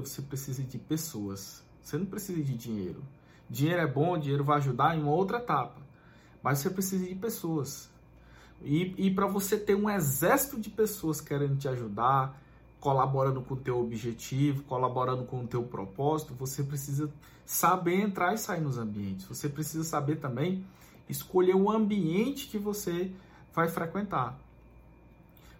você precisa de pessoas. Você não precisa de dinheiro. Dinheiro é bom, dinheiro vai ajudar em uma outra etapa. Mas você precisa de pessoas. E, e para você ter um exército de pessoas querendo te ajudar, colaborando com o teu objetivo, colaborando com o teu propósito, você precisa saber entrar e sair nos ambientes. Você precisa saber também escolher o ambiente que você vai frequentar.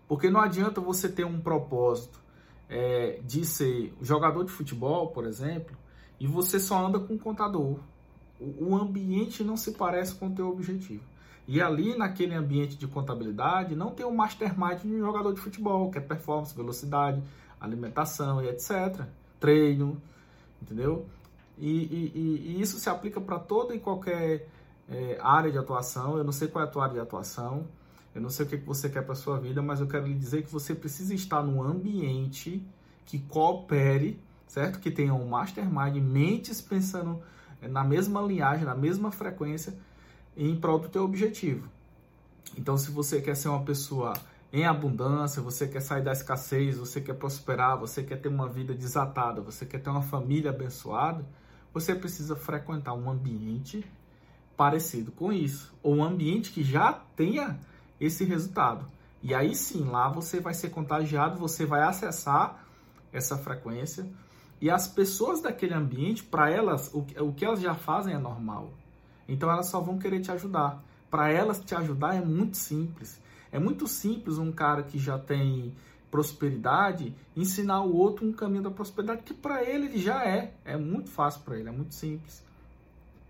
Porque não adianta você ter um propósito é, de ser jogador de futebol, por exemplo, e você só anda com um contador. O, o ambiente não se parece com o teu objetivo. E ali, naquele ambiente de contabilidade, não tem o mastermind de um jogador de futebol, que é performance, velocidade, alimentação e etc. Treino, entendeu? E, e, e isso se aplica para toda e qualquer é, área de atuação. Eu não sei qual é a tua área de atuação, eu não sei o que você quer para sua vida, mas eu quero lhe dizer que você precisa estar num ambiente que coopere, certo? Que tenha um mastermind, mentes pensando na mesma linhagem, na mesma frequência, em prol do teu objetivo. Então, se você quer ser uma pessoa em abundância, você quer sair da escassez, você quer prosperar, você quer ter uma vida desatada, você quer ter uma família abençoada, você precisa frequentar um ambiente parecido com isso, ou um ambiente que já tenha esse resultado. E aí sim, lá você vai ser contagiado, você vai acessar essa frequência e as pessoas daquele ambiente, para elas, o, o que elas já fazem é normal. Então elas só vão querer te ajudar. Para elas te ajudar é muito simples. É muito simples um cara que já tem prosperidade ensinar o outro um caminho da prosperidade que para ele ele já é. É muito fácil para ele, é muito simples.